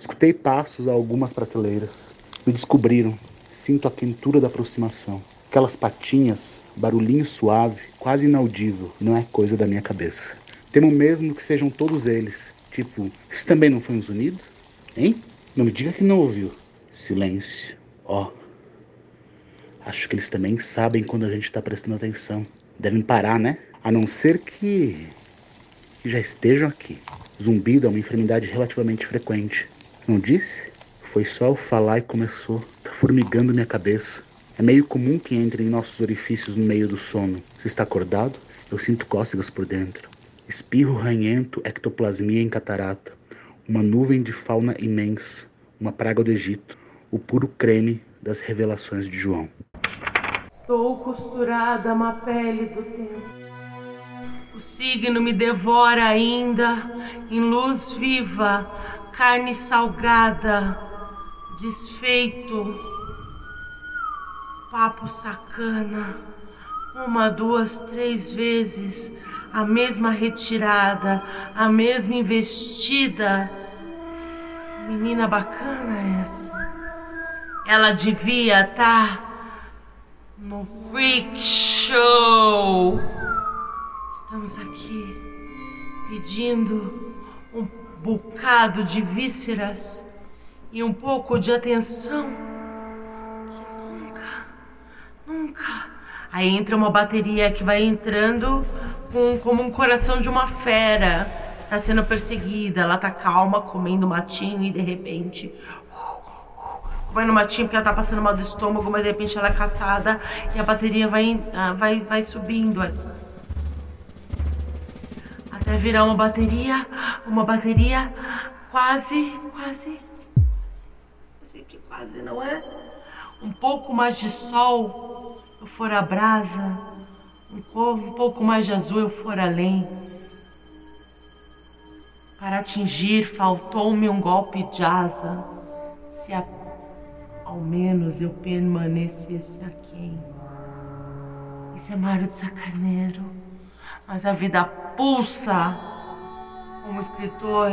Escutei passos a algumas prateleiras. Me descobriram. Sinto a quentura da aproximação. Aquelas patinhas, barulhinho suave, quase inaudível, não é coisa da minha cabeça. Temo mesmo que sejam todos eles. Tipo, isso também não foi um zunido? Hein? Não me diga que não ouviu. Silêncio. Ó. Acho que eles também sabem quando a gente tá prestando atenção. Devem parar, né? A não ser que. que já estejam aqui. Zumbido é uma enfermidade relativamente frequente. Não disse? Foi só eu falar e começou. Tá formigando minha cabeça. É meio comum que entre em nossos orifícios no meio do sono. Se está acordado, eu sinto cócegas por dentro. Espirro ranhento, ectoplasmia em catarata. Uma nuvem de fauna imensa. Uma praga do Egito. O puro creme das revelações de João. Estou costurada na pele do tempo. O signo me devora ainda em luz viva, carne salgada, desfeito, papo sacana. Uma, duas, três vezes a mesma retirada, a mesma investida. Menina bacana essa. Ela devia estar no freak show. Estamos aqui pedindo bocado de vísceras e um pouco de atenção que nunca, nunca. Aí entra uma bateria que vai entrando com, como um coração de uma fera. Tá sendo perseguida, ela tá calma, comendo matinho e de repente no matinho porque ela tá passando mal do estômago, mas de repente ela é caçada e a bateria vai, ah, vai, vai subindo até virar uma bateria, uma bateria quase, quase, quase que quase não é? Um pouco mais de sol, eu for a brasa, um pouco, mais de azul, eu for além. Para atingir, faltou-me um golpe de asa. Se a, ao menos eu permanecesse aquém. Isso é Mário de Sacarneiro. Mas a vida pulsa como escritor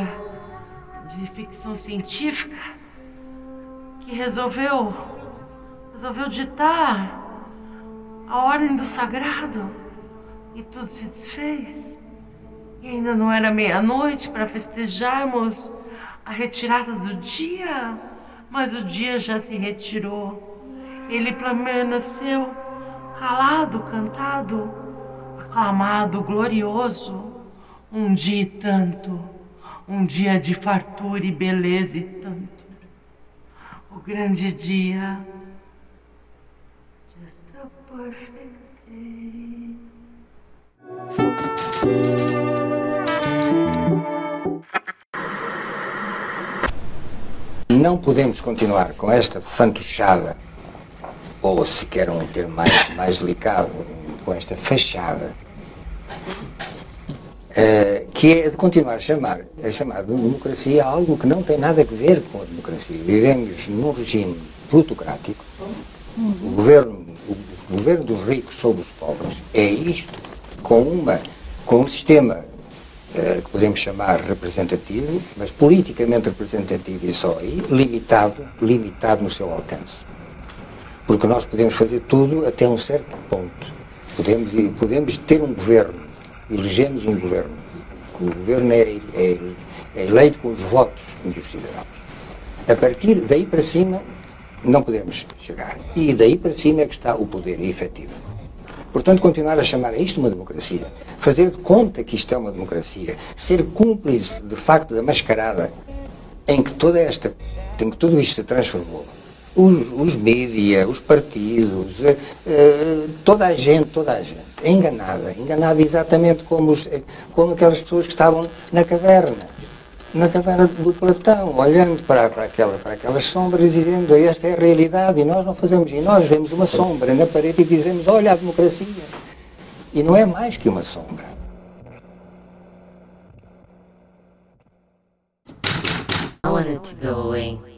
de ficção científica que resolveu resolveu ditar a ordem do sagrado e tudo se desfez. E ainda não era meia-noite para festejarmos a retirada do dia, mas o dia já se retirou. Ele permaneceu calado, cantado, aclamado, glorioso, um dia e tanto, um dia de fartura e beleza e tanto. O grande dia, just a perfect day. Não podemos continuar com esta fantochada, ou se quer um termo mais, mais delicado, com esta fachada, uh, que é de continuar a chamar, a chamar de democracia algo que não tem nada a ver com a democracia. Vivemos num regime plutocrático, o governo, o governo dos ricos sobre os pobres é isto, com, uma, com um sistema uh, que podemos chamar representativo, mas politicamente representativo e só aí, limitado, limitado no seu alcance. Porque nós podemos fazer tudo até um certo ponto. Podemos, podemos ter um governo, elegemos um governo. O governo é, é, é eleito com os votos dos cidadãos. A partir daí para cima, não podemos chegar. E daí para cima é que está o poder efetivo. Portanto, continuar a chamar a isto uma democracia, fazer de conta que isto é uma democracia, ser cúmplice de facto da mascarada em que toda esta, em que tudo isto se transformou, os, os mídia, os partidos, uh, toda a gente, toda a gente, é enganada, enganada exatamente como, os, como aquelas pessoas que estavam na caverna, na caverna do Platão, olhando para, para, aquela, para aquelas sombras e dizendo esta é a realidade e nós não fazemos, e nós vemos uma sombra na parede e dizemos olha a democracia. E não é mais que uma sombra. I wanted to go away.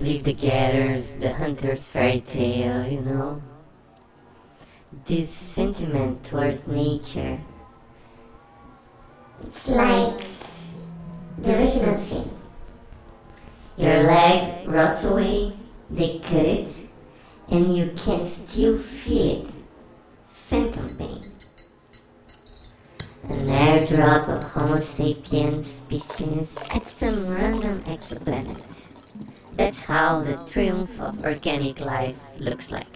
Leave the gatherers, the hunter's fairy tale, you know. This sentiment towards nature. It's like the original sin. Your leg rots away, they cut it, and you can still feel it. Phantom pain. An airdrop of Homo sapiens species at some random exoplanet. That's how the triumph of organic life looks like.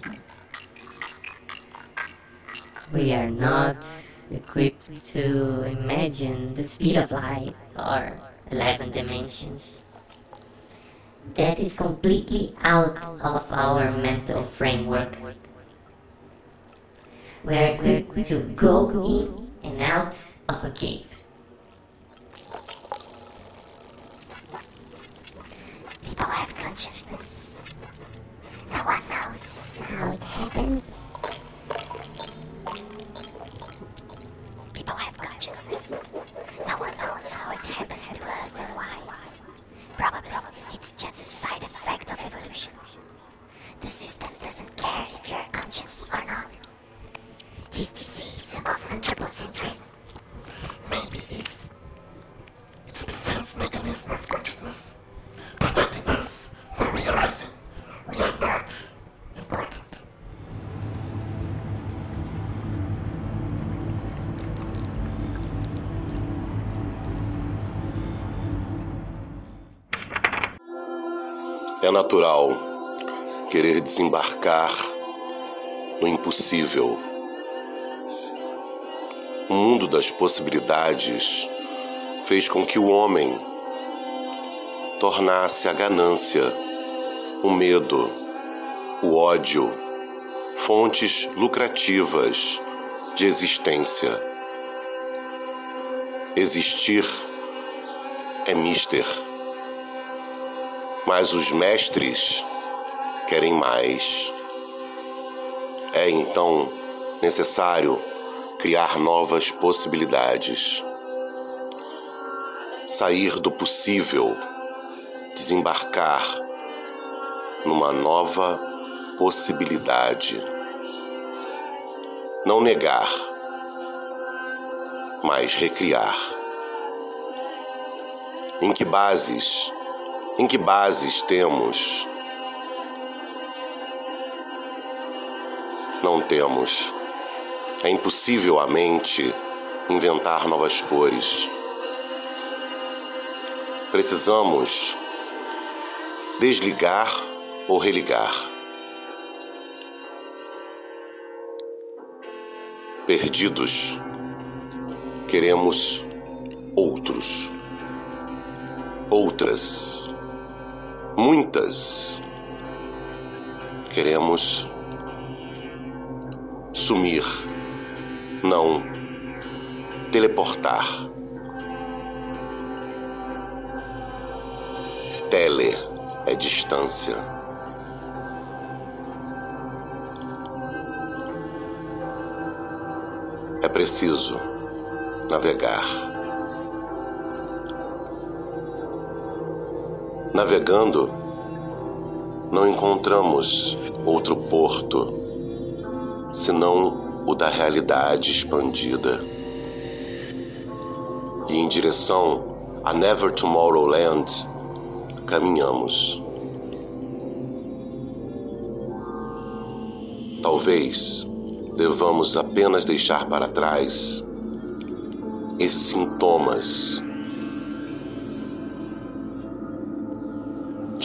We are not equipped to imagine the speed of light or 11 dimensions. That is completely out of our mental framework. We are equipped to go in and out of a cave. People have consciousness. No one knows how it happens. People have consciousness. No one knows how it happens to us and why. Probably natural querer desembarcar no impossível. O mundo das possibilidades fez com que o homem tornasse a ganância, o medo, o ódio, fontes lucrativas de existência. Existir é mister. Mas os mestres querem mais. É então necessário criar novas possibilidades. Sair do possível, desembarcar numa nova possibilidade. Não negar, mas recriar. Em que bases? Em que bases temos? Não temos. É impossível a mente inventar novas cores. Precisamos desligar ou religar. Perdidos, queremos outros, outras, muitas. Queremos sumir, não teleportar. Tele é distância. É preciso navegar. Navegando, não encontramos outro porto senão o da realidade expandida. E em direção a Never Tomorrowland caminhamos. Talvez devamos apenas deixar para trás esses sintomas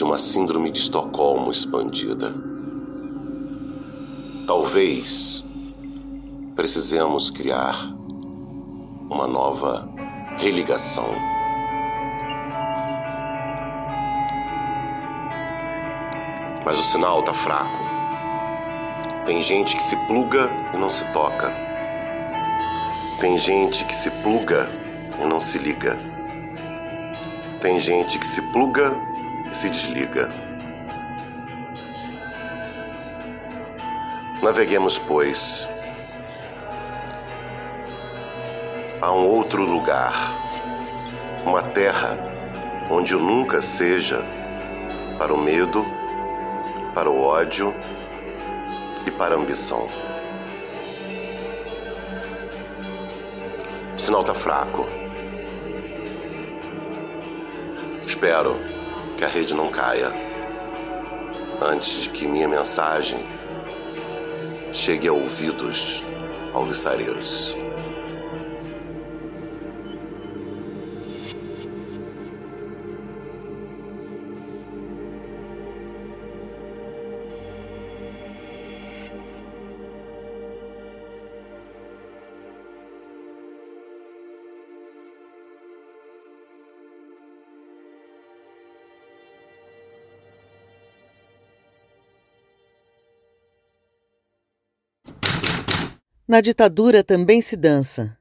de uma síndrome de Estocolmo expandida. Talvez precisemos criar uma nova religação. Mas o sinal está fraco. Tem gente que se pluga e não se toca. Tem gente que se pluga e não se liga. Tem gente que se pluga se desliga. Naveguemos, pois, a um outro lugar, uma terra onde nunca seja para o medo, para o ódio e para a ambição. O sinal está fraco. Espero que a rede não caia antes de que minha mensagem chegue a ouvidos alvissareiros. Na ditadura também se dança.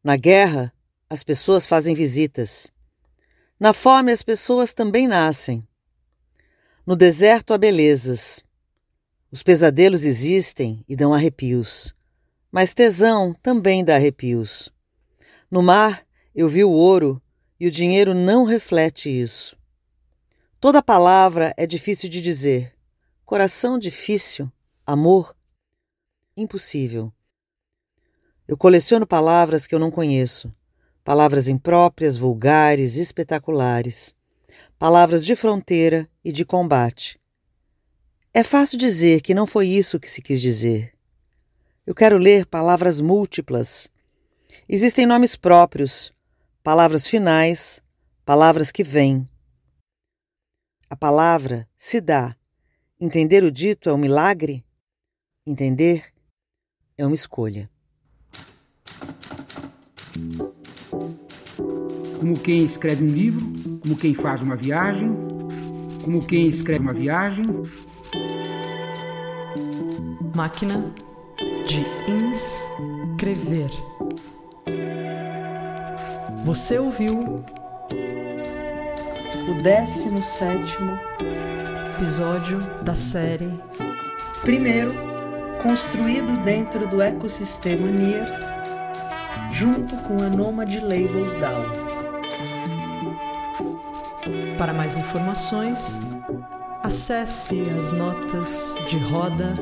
Na guerra, as pessoas fazem visitas. Na fome, as pessoas também nascem. No deserto há belezas. Os pesadelos existem e dão arrepios. Mas tesão também dá arrepios. No mar, eu vi o ouro e o dinheiro não reflete isso. Toda palavra é difícil de dizer. Coração difícil, amor impossível. Eu coleciono palavras que eu não conheço, palavras impróprias, vulgares, espetaculares, palavras de fronteira e de combate. É fácil dizer que não foi isso que se quis dizer. Eu quero ler palavras múltiplas. Existem nomes próprios, palavras finais, palavras que vêm. A palavra se dá. Entender o dito é um milagre? Entender é uma escolha. Como quem escreve um livro, como quem faz uma viagem, como quem escreve uma viagem. Máquina de inscrever. Você ouviu o 17 episódio da série Primeiro, construído dentro do ecossistema NIR, junto com a Nomad Label DAO. Para mais informações, acesse as notas de roda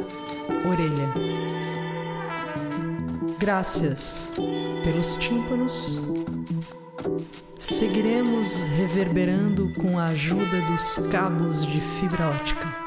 orelha. Graças pelos tímpanos seguiremos reverberando com a ajuda dos cabos de fibra ótica.